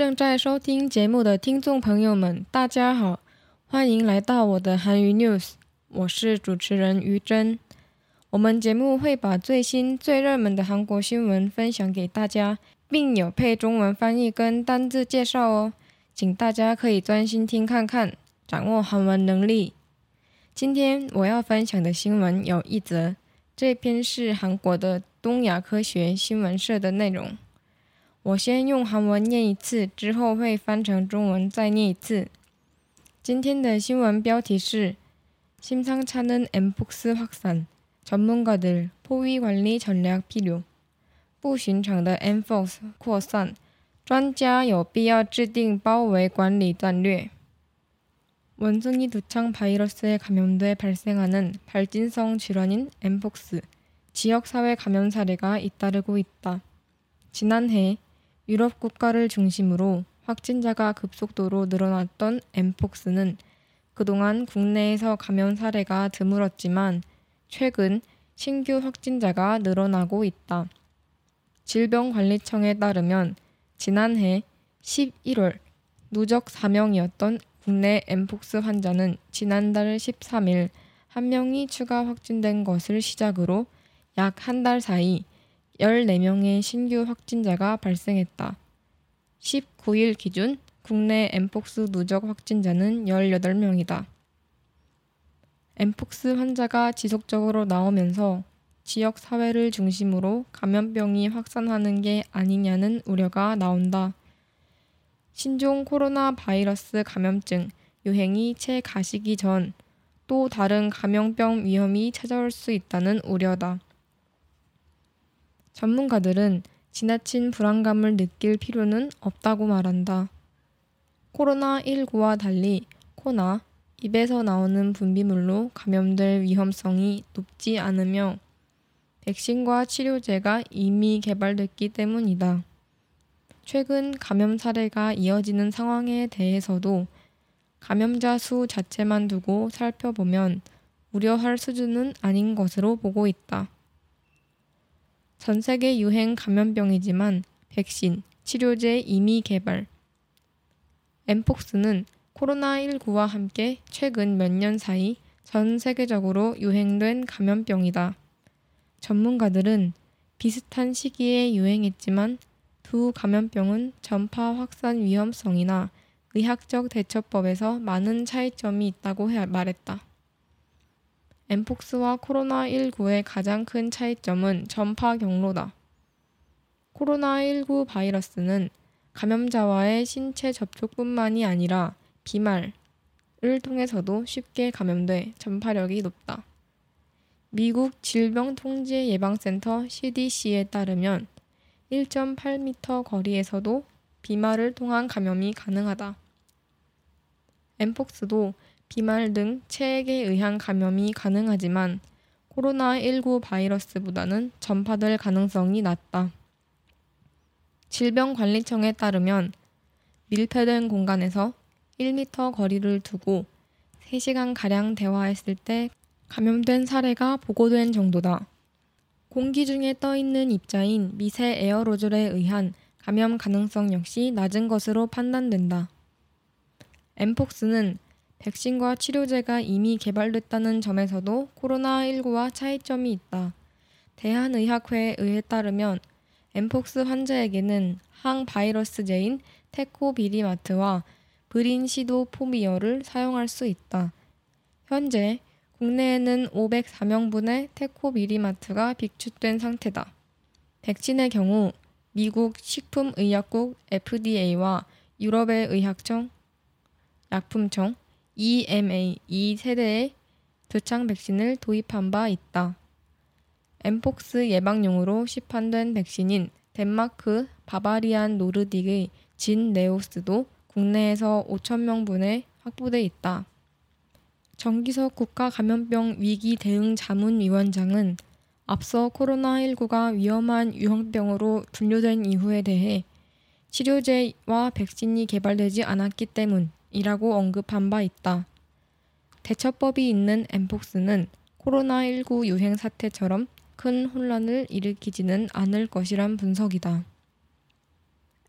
正在收听节目的听众朋友们，大家好，欢迎来到我的韩语 news，我是主持人于真。我们节目会把最新最热门的韩国新闻分享给大家，并有配中文翻译跟单字介绍哦，请大家可以专心听看看，掌握韩文能力。今天我要分享的新闻有一则，这篇是韩国的东亚科学新闻社的内容。 我先用韩文念一次，之后会翻成中文再念一次。今天的新闻标题是：심상찮은 mpox 확산，전문가들포위관리전략필요。不寻常的 mpox 扩散，专家有必要制定包围管理战略。원숭이두창바이러스에감염돼발생하는발진성질환인 mpox 지역사회감염사례가잇따르고있다지난해 유럽 국가를 중심으로 확진자가 급속도로 늘어났던 엠폭스는 그동안 국내에서 감염 사례가 드물었지만 최근 신규 확진자가 늘어나고 있다. 질병관리청에 따르면 지난해 11월 누적 사명이었던 국내 엠폭스 환자는 지난달 13일 한 명이 추가 확진된 것을 시작으로 약 한 달 사이 14명의 신규 확진자가 발생했다. 19일 기준 국내 엠폭스 누적 확진자는 18명이다. 엠폭스 환자가 지속적으로 나오면서 지역 사회를 중심으로 감염병이 확산하는 게 아니냐는 우려가 나온다. 신종 코로나 바이러스 감염증 유행이 채 가시기 전 또 다른 감염병 위험이 찾아올 수 있다는 우려다. 전문가들은 지나친 불안감을 느낄 필요는 없다고 말한다. 코로나19와 달리 코나, 입에서 나오는 분비물로 감염될 위험성이 높지 않으며 백신과 치료제가 이미 개발됐기 때문이다. 최근 감염 사례가 이어지는 상황에 대해서도 감염자 수 자체만 두고 살펴보면 우려할 수준은 아닌 것으로 보고 있다. 전 세계 유행 감염병이지만 백신, 치료제 이미 개발. 엠폭스는 코로나19와 함께 최근 몇 년 사이 전 세계적으로 유행된 감염병이다. 전문가들은 비슷한 시기에 유행했지만 두 감염병은 전파 확산 위험성이나 의학적 대처법에서 많은 차이점이 있다고 말했다. 엠폭스와 코로나19의 가장 큰 차이점은 전파 경로다. 코로나19 바이러스는 감염자와의 신체 접촉뿐만이 아니라 비말을 통해서도 쉽게 감염돼 전파력이 높다. 미국 질병통제예방센터 CDC에 따르면 1.8m 거리에서도 비말을 통한 감염이 가능하다. 엠폭스도 비말 등 체액에 의한 감염이 가능하지만 코로나19 바이러스보다는 전파될 가능성이 낮다. 질병관리청에 따르면 밀폐된 공간에서 1m 거리를 두고 3시간가량 대화했을 때 감염된 사례가 보고된 정도다. 공기 중에 떠 있는 입자인 미세 에어로졸에 의한 감염 가능성 역시 낮은 것으로 판단된다. 엠폭스는 백신과 치료제가 이미 개발됐다는 점에서도 코로나19와 차이점이 있다. 대한의학회에 의해 따르면 엠폭스 환자에게는 항바이러스제인 테코비리마트와 브린시도포미어를 사용할 수 있다. 현재 국내에는 504명분의 테코비리마트가 비축된 상태다. 백신의 경우 미국 식품의약국 FDA와 유럽의 의학청, 약품청, EMA 2세대의 두창 백신을 도입한 바 있다. 엠폭스 예방용으로 시판된 백신인 덴마크 바바리안 노르딕의 진 네오스도 국내에서 5천명분에 확보돼 있다. 정기석 국가감염병 위기 대응 자문위원장은 앞서 코로나19가 위험한 유형병으로 분류된 이유에 대해 치료제와 백신이 개발되지 않았기 때문 이라고 언급한 바 있다. 대처법이 있는 엠폭스는 코로나19 유행 사태처럼 큰 혼란을 일으키지는 않을 것이란 분석이다.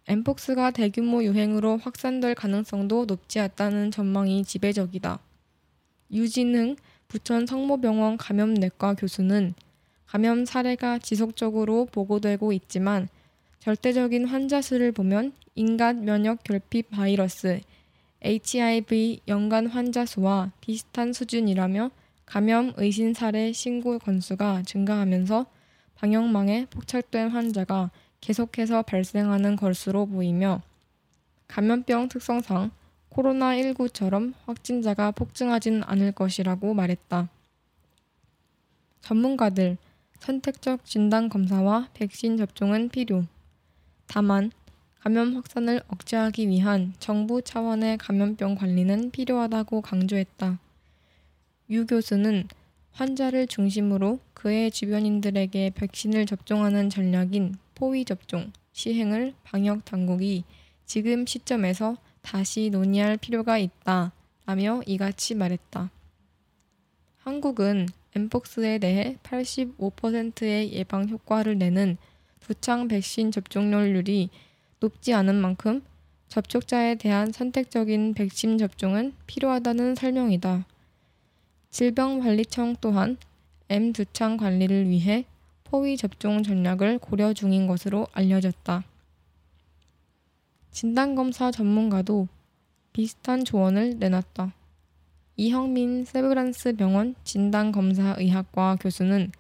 엠폭스가 대규모 유행으로 확산될 가능성도 높지 않다는 전망이 지배적이다. 유진흥 부천 성모병원 감염내과 교수는 감염 사례가 지속적으로 보고되고 있지만 절대적인 환자 수를 보면 인간 면역 결핍 바이러스 HIV 연간 환자 수와 비슷한 수준이라며 감염 의심 사례 신고 건수가 증가하면서 방역망에 포착된 환자가 계속해서 발생하는 것으로 보이며 감염병 특성상 코로나19처럼 확진자가 폭증하진 않을 것이라고 말했다. 전문가들, 선택적 진단 검사와 백신 접종은 필요. 다만, 감염 확산을 억제하기 위한 정부 차원의 감염병 관리는 필요하다고 강조했다. 유 교수는 환자를 중심으로 그의 주변인들에게 백신을 접종하는 전략인 포위 접종 시행을 방역 당국이 지금 시점에서 다시 논의할 필요가 있다. 라며 이같이 말했다. 한국은 엠폭스에 대해 85%의 예방 효과를 내는 두창 백신 접종률이 높지 않은 만큼 접촉자에 대한 선택적인 백신 접종은 필요하다는 설명이다. 질병관리청 또한 M 두창 관리를 위해 포위 접종 전략을 고려 중인 것으로 알려졌다. 진단검사 전문가도 비슷한 조언을 내놨다. 이형민 세브란스 병원 진단검사의학과 교수는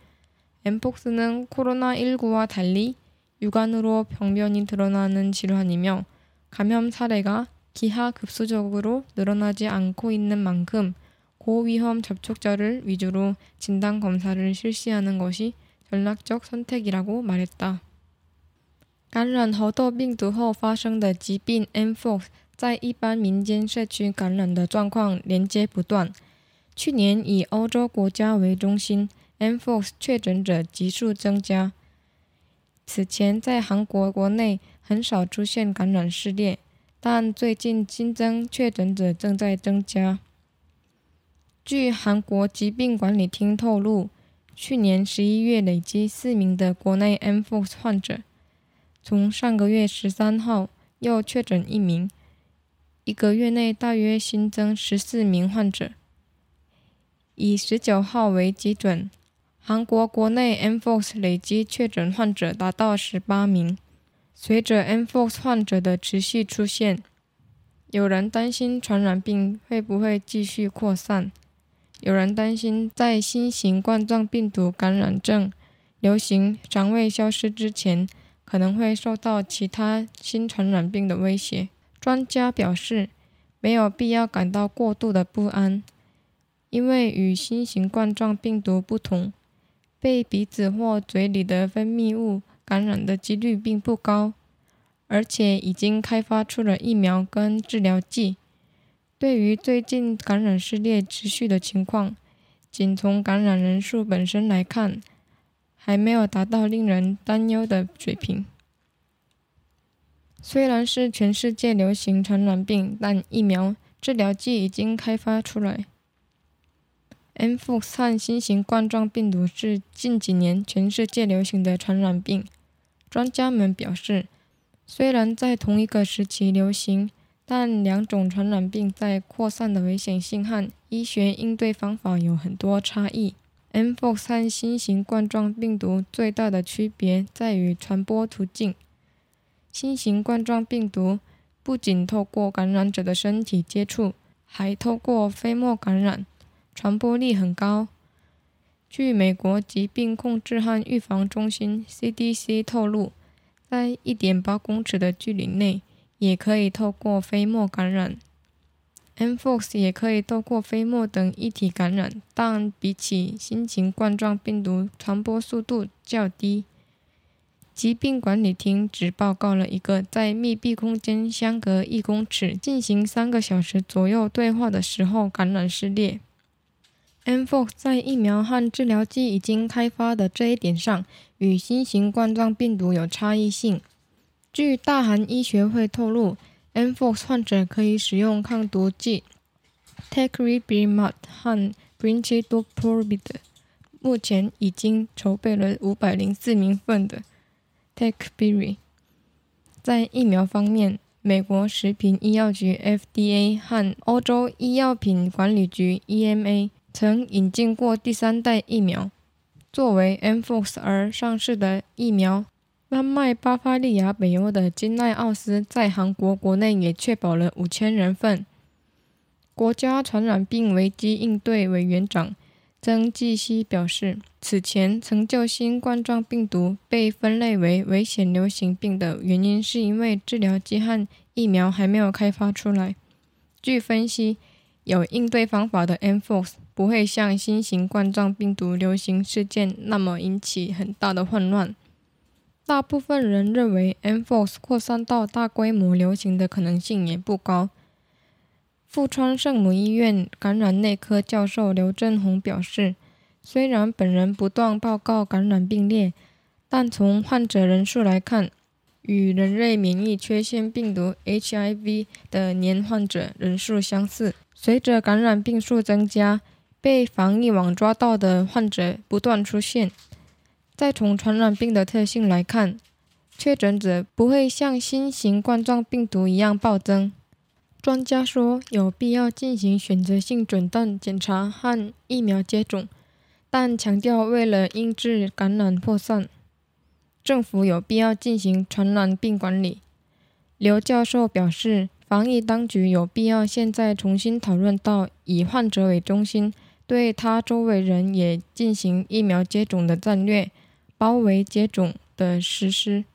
엠폭스는 코로나19와 달리 육안으로 병변이 드러나는 질환이며 감염 사례가 기하급수적으로 늘어나지 않고 있는 만큼 고위험 접촉자를 위주로 진단검사를 실시하는 것이 전략적 선택이라고 말했다. 感染猴痘病毒后发生的疾病 Mpox，在一般民间社区感染的状况连接不断。去年以欧洲国家为中心，Mpox 确诊者急速增加。 此前在韩国国内很少出现感染事例，但最近新增确诊者正在增加。据韩国疾病管理厅透露，去年十一月累计四名的国内 Mpox 患者。从上个月十三号又确诊一名，一个月内大约新增十四名患者。以十九号为基准，韩国国内 Mpox 累计确诊患者达到十八名。随着 Mpox 患者的持续出现，有人担心传染病会不会继续扩散？有人担心在新型冠状病毒感染症流行尚未消失之前。可能会受到其他新传染病的威胁。专家表示，没有必要感到过度的不安，因为与新型冠状病毒不同，被鼻子或嘴里的分泌物感染的几率并不高，而且已经开发出了疫苗跟治疗剂。对于最近感染肆虐持续的情况，仅从感染人数本身来看。还没有达到令人担忧的水平。虽然是全世界流行传染病，但疫苗治疗剂已经开发出来。M f x 和新型冠状病毒是近几年全世界流行的传染病。专家们表示，虽然在同一个时期流行，但两种传染病在扩散的危险性和医学应对方法有很多差异。M. Fox 和新型冠状病毒最大的区别在于传播途径。新型冠状病毒不仅透过感染者的身体接触，还透过飞沫感染，传播力很高。据美国疾病控制和预防中心 （CDC） 透露，在1.8公尺的距离内，也可以透过飞沫感染。Mpox 也可以透过飞沫等液体感染，但比起新型冠状病毒，传播速度较低。疾病管理厅只报告了一个在密闭空间相隔一公尺、进行三个小时左右对话的时候感染失裂。mFox 在疫苗和治疗剂已经开发的这一点上，与新型冠状病毒有差异性。据大韩医学会透露。，mFox 患者可以使用抗毒剂 Tecrivimab 和 Brincidofovir。目前已经筹备了五百零四名份的 Tecbiri。在疫苗方面，美国食品医药局 （FDA） 和欧洲医药品管理局 （EMA） 曾引进过第三代疫苗。作为 Mfox 而上市的疫苗，丹麦巴伐利亚北欧的金奈奥斯在韩国国内也确保了五千人份。国家传染病危机应对委员长曾纪熙表示，此前曾就新冠状病毒被分类为危险流行病的原因，是因为治疗剂和疫苗还没有开发出来。据分析，有应对方法的 Mfox 不会像新型冠状病毒流行事件那么引起很大的混乱。大部分人认为 Mfox 扩散到大规模流行的可能性也不高。富川圣母医院感染内科教授刘振宏表示，虽然本人不断报告感染病例，但从患者人数来看，与人类免疫缺陷病毒 （HIV） 的年患者人数相似。随着感染病数增加，被防疫网抓到的患者不断出现。再从传染病的特性来看，确诊者不会像新型冠状病毒一样暴增。专家说，有必要进行选择性诊断检查和疫苗接种，但强调为了抑制感染扩散，政府有必要进行传染病管理。刘教授表示，防疫当局有必要现在重新讨论到以患者为中心，对他周围人也进行疫苗接种的战略，包围接种的实施。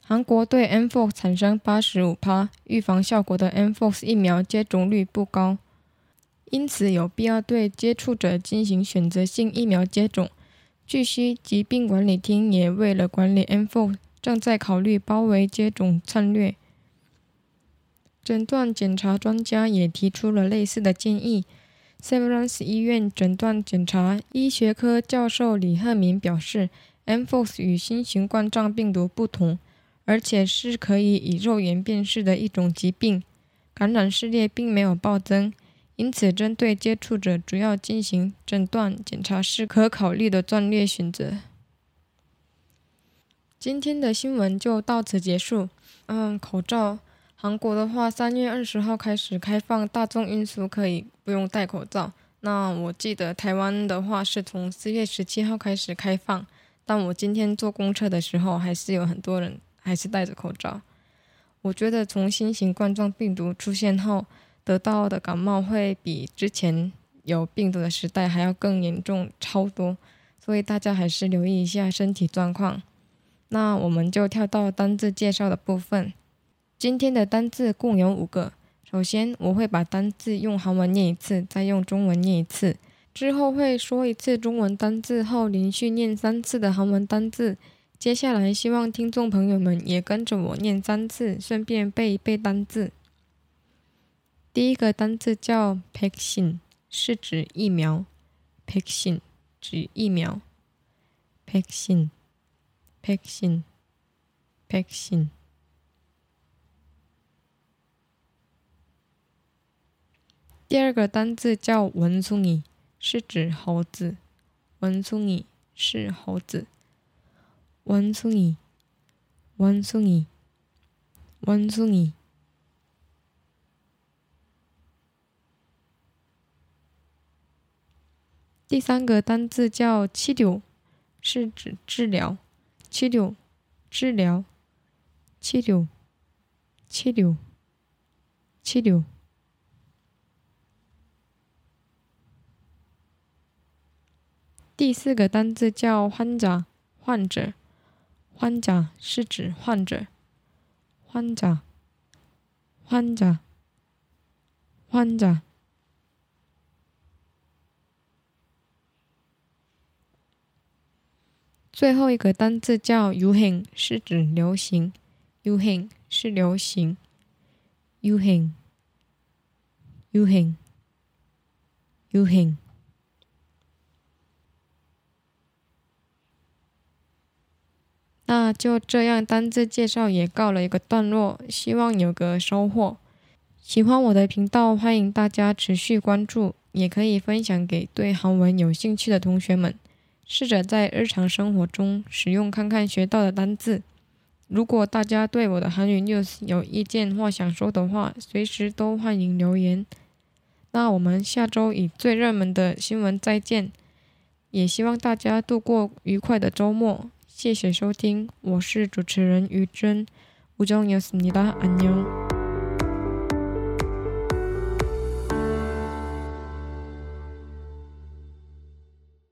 韩国对 Mfox 产生八十五趴预防效果的 Mfox 疫苗接种率不高，因此有必要对接触者进行选择性疫苗接种。据悉，疾病管理厅也为了管理 Mfox，正在考虑包围接种战略。诊断检查专家也提出了类似的建议。Severance 医院诊断检查医学科教授李鹤明表示，Mfox 与新型冠状病毒不同。而且是可以以肉眼辨识的一种疾病，感染序列并没有暴增，因此针对接触者主要进行诊断检查是可考虑的战略选择。今天的新闻就到此结束。嗯，口罩，韩国的话，三月二十号开始开放大众运输可以不用戴口罩。那我记得台湾的话是从四月十七号开始开放，但我今天坐公车的时候还是有很多人。还是戴着口罩。我觉得从新型冠状病毒出现后得到的感冒会比之前有病毒的时代还要更严重超多，所以大家还是留意一下身体状况。那我们就跳到单字介绍的部分。今天的单字共有五个。首先，我会把单字用韩文念一次，再用中文念一次，之后会说一次中文单字后连续念三次的韩文单字。接下来，希望听众朋友们也跟着我念三次，顺便背一背单字。第一个单词叫 vaccine，是指疫苗。vaccine 指疫苗。vaccine，vaccine，vaccine。第二个单词叫文松蚁，是指猴子。文松蚁是猴子。文松蚁，文松蚁，文松蚁。第三个单字叫“七丢”，是指治疗。七丢，治疗。七丢，七丢，七。第四个单字叫“患者”，患者，患者是指患者。患者，患者，患者。患者最后一个单字叫 u h n g 是指流行 u h n g 是流行 u h i n g u h i n g u h n g 那就这样，单字介绍也告了一个段落，希望有个收获。喜欢我的频道，欢迎大家持续关注，也可以分享给对韩文有兴趣的同学们。试着在日常生活中使用看看学到的单字。 如果大家对我的韩语 news 有意见或想说的话，随时都欢迎留言。那我们下周以最热门的新闻再见，也希望大家度过愉快的周末。谢谢收听，我是主持人于真，우정이었습니다안녕